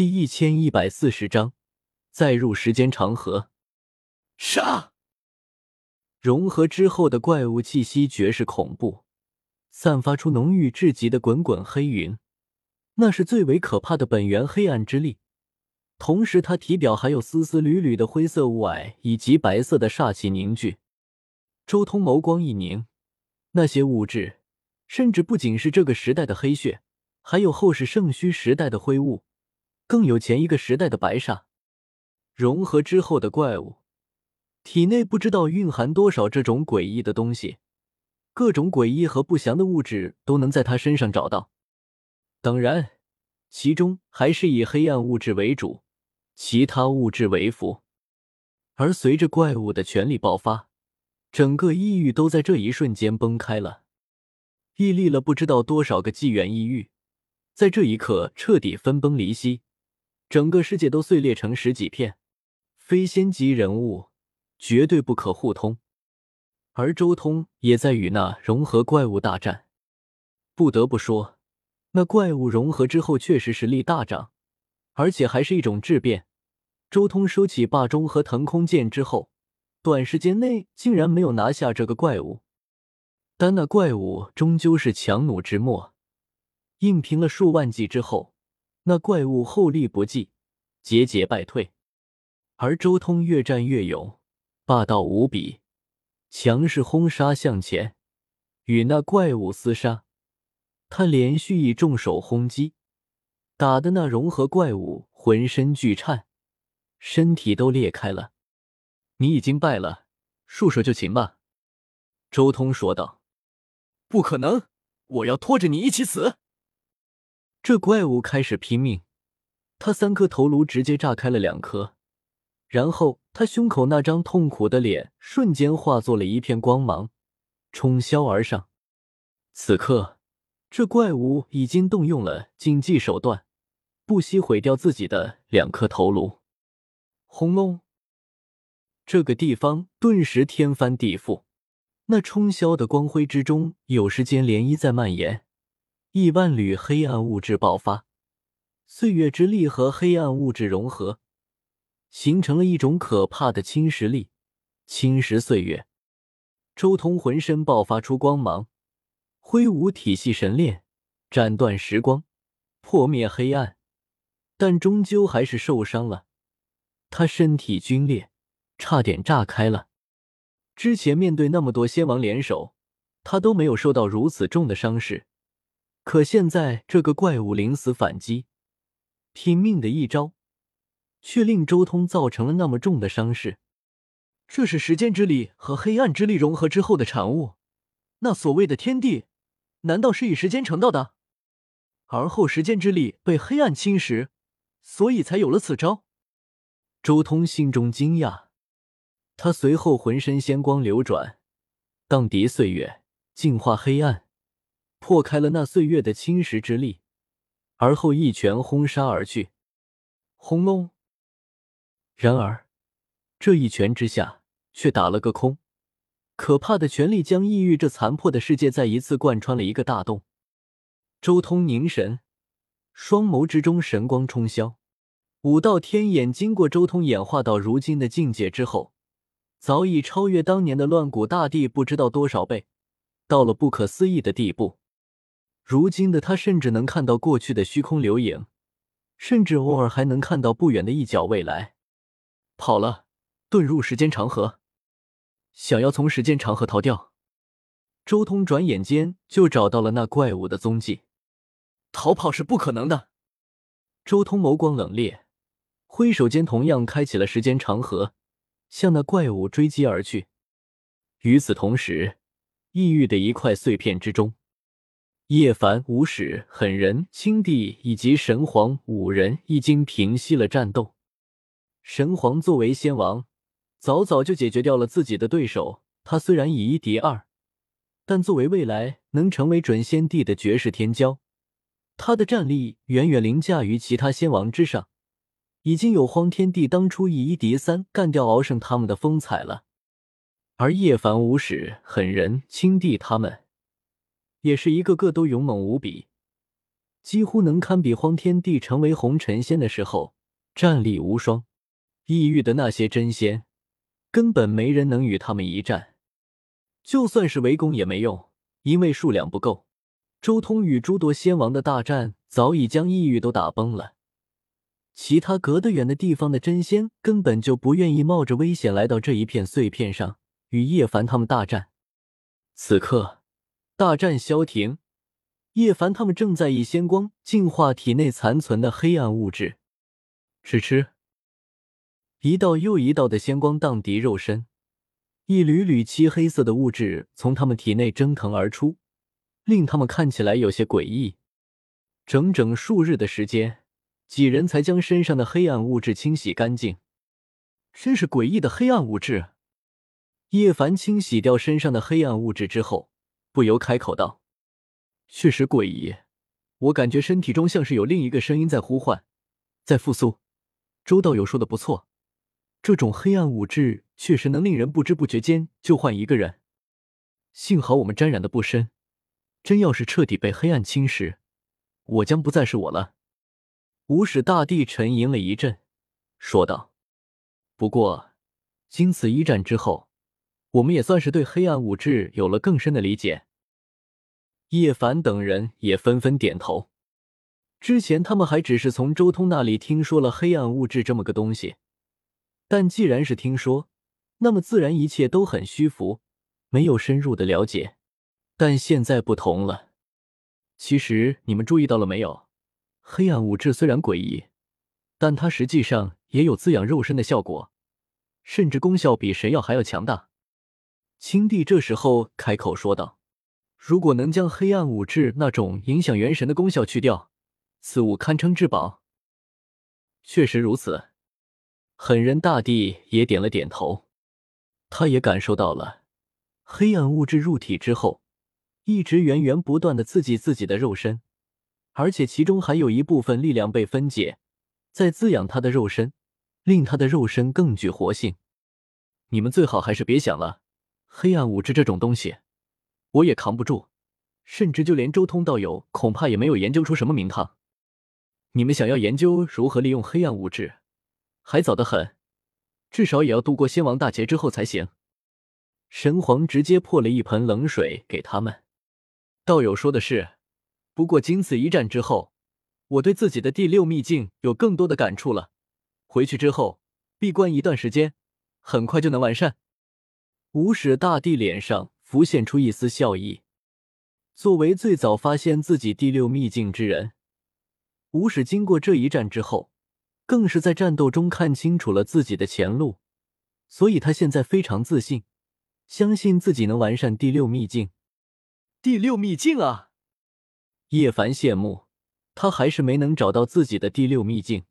第一千一百四十章，再入时间长河。杀！融合之后的怪物气息绝世恐怖，散发出浓郁至极的滚滚黑云，那是最为可怕的本源黑暗之力。同时，他体表还有丝丝缕缕的灰色雾霭以及白色的煞气凝聚。周通眸光一凝，那些物质，甚至不仅是这个时代的黑血，还有后世圣虚时代的灰雾。更有前一个时代的白煞，融合之后的怪物，体内不知道蕴含多少这种诡异的东西，各种诡异和不祥的物质都能在他身上找到。当然，其中还是以黑暗物质为主，其他物质为辅。而随着怪物的全力爆发，整个异域都在这一瞬间崩开了，屹立了不知道多少个纪元异域，在这一刻彻底分崩离析。整个世界都碎裂成十几片，非仙级人物绝对不可互通。而周通也在与那融合怪物大战。不得不说，那怪物融合之后确实实力大涨，而且还是一种质变。周通收起霸中和腾空剑之后，短时间内竟然没有拿下这个怪物。但那怪物终究是强弩之末，硬拼了数万计之后。那怪物后力不济，节节败退，而周通越战越勇，霸道无比，强势轰杀向前，与那怪物厮杀。他连续以重手轰击，打的那融合怪物浑身剧颤，身体都裂开了。你已经败了，束手就擒吧。”周通说道。“不可能，我要拖着你一起死。”这怪物开始拼命，他三颗头颅直接炸开了两颗，然后他胸口那张痛苦的脸瞬间化作了一片光芒，冲霄而上。此刻，这怪物已经动用了禁忌手段，不惜毁掉自己的两颗头颅。轰隆！这个地方顿时天翻地覆，那冲霄的光辉之中，有时间涟漪在蔓延。亿万缕黑暗物质爆发，岁月之力和黑暗物质融合，形成了一种可怕的侵蚀力，侵蚀岁月。周通浑身爆发出光芒，挥舞体系神链，斩断时光，破灭黑暗，但终究还是受伤了。他身体皲裂，差点炸开了。之前面对那么多仙王联手，他都没有受到如此重的伤势。可现在这个怪物临死反击，拼命的一招，却令周通造成了那么重的伤势。这是时间之力和黑暗之力融合之后的产物。那所谓的天地，难道是以时间成道的？而后时间之力被黑暗侵蚀，所以才有了此招。周通心中惊讶，他随后浑身仙光流转，荡涤岁月，净化黑暗。破开了那岁月的侵蚀之力，而后一拳轰杀而去。轰隆！然而，这一拳之下却打了个空。可怕的权力将异域这残破的世界再一次贯穿了一个大洞。周通凝神，双眸之中神光冲霄。五道天眼经过周通演化到如今的境界之后，早已超越当年的乱古大帝不知道多少倍，到了不可思议的地步。如今的他甚至能看到过去的虚空流影，甚至偶尔还能看到不远的一角未来。跑了，遁入时间长河，想要从时间长河逃掉。周通转眼间就找到了那怪物的踪迹。逃跑是不可能的。周通眸光冷冽，挥手间同样开启了时间长河，向那怪物追击而去。与此同时，异域的一块碎片之中。叶凡、无始、狠人、青帝以及神皇五人已经平息了战斗。神皇作为仙王，早早就解决掉了自己的对手。他虽然以一敌二，但作为未来能成为准先帝的绝世天骄，他的战力远远凌驾于其他仙王之上，已经有荒天帝当初以一敌三干掉敖胜他们的风采了。而叶凡、无始、狠人、青帝他们。也是一个个都勇猛无比，几乎能堪比荒天帝成为红尘仙的时候，战力无双。异域的那些真仙，根本没人能与他们一战。就算是围攻也没用，因为数量不够。周通与诸多仙王的大战早已将异域都打崩了。其他隔得远的地方的真仙根本就不愿意冒着危险来到这一片碎片上与叶凡他们大战。此刻，大战消停，叶凡他们正在以仙光净化体内残存的黑暗物质。吃吃，一道又一道的仙光荡涤肉身，一缕缕漆黑色的物质从他们体内蒸腾而出，令他们看起来有些诡异。整整数日的时间。几人才将身上的黑暗物质清洗干净，真是诡异的黑暗物质。叶凡清洗掉身上的黑暗物质之后，不由开口道：“确实诡异，我感觉身体中像是有另一个声音在呼唤，在复苏。”周道友说的不错，这种黑暗物质确实能令人不知不觉间就换一个人。幸好我们沾染的不深，真要是彻底被黑暗侵蚀，我将不再是我了。无始大帝沉吟了一阵，说道：“不过，经此一战之后，我们也算是对黑暗物质有了更深的理解。”叶凡等人也纷纷点头。之前他们还只是从周通那里听说了黑暗物质这么个东西，但既然是听说，那么自然一切都很虚浮，没有深入的了解。但现在不同了，其实你们注意到了没有？黑暗物质虽然诡异，但它实际上也有滋养肉身的效果，甚至功效比神药还要强大。青帝这时候开口说道：“如果能将黑暗物质那种影响元神的功效去掉，此物堪称至宝。”确实如此，狠人大帝也点了点头，他也感受到了黑暗物质入体之后，一直源源不断的刺激自己的肉身。而且其中还有一部分力量被分解，在滋养他的肉身，令他的肉身更具活性。你们最好还是别想了，黑暗物质这种东西，我也扛不住，甚至就连周通道友恐怕也没有研究出什么名堂。你们想要研究如何利用黑暗物质，还早得很，至少也要度过仙王大劫之后才行。神皇直接泼了一盆冷水给他们。道友说的是。不过，经此一战之后，我对自己的第六秘境有更多的感触了。回去之后，闭关一段时间，很快就能完善。无始大帝脸上浮现出一丝笑意。作为最早发现自己第六秘境之人，无始经过这一战之后，更是在战斗中看清楚了自己的前路，所以他现在非常自信，相信自己能完善第六秘境。第六秘境啊！叶凡羡慕，他还是没能找到自己的第六秘境。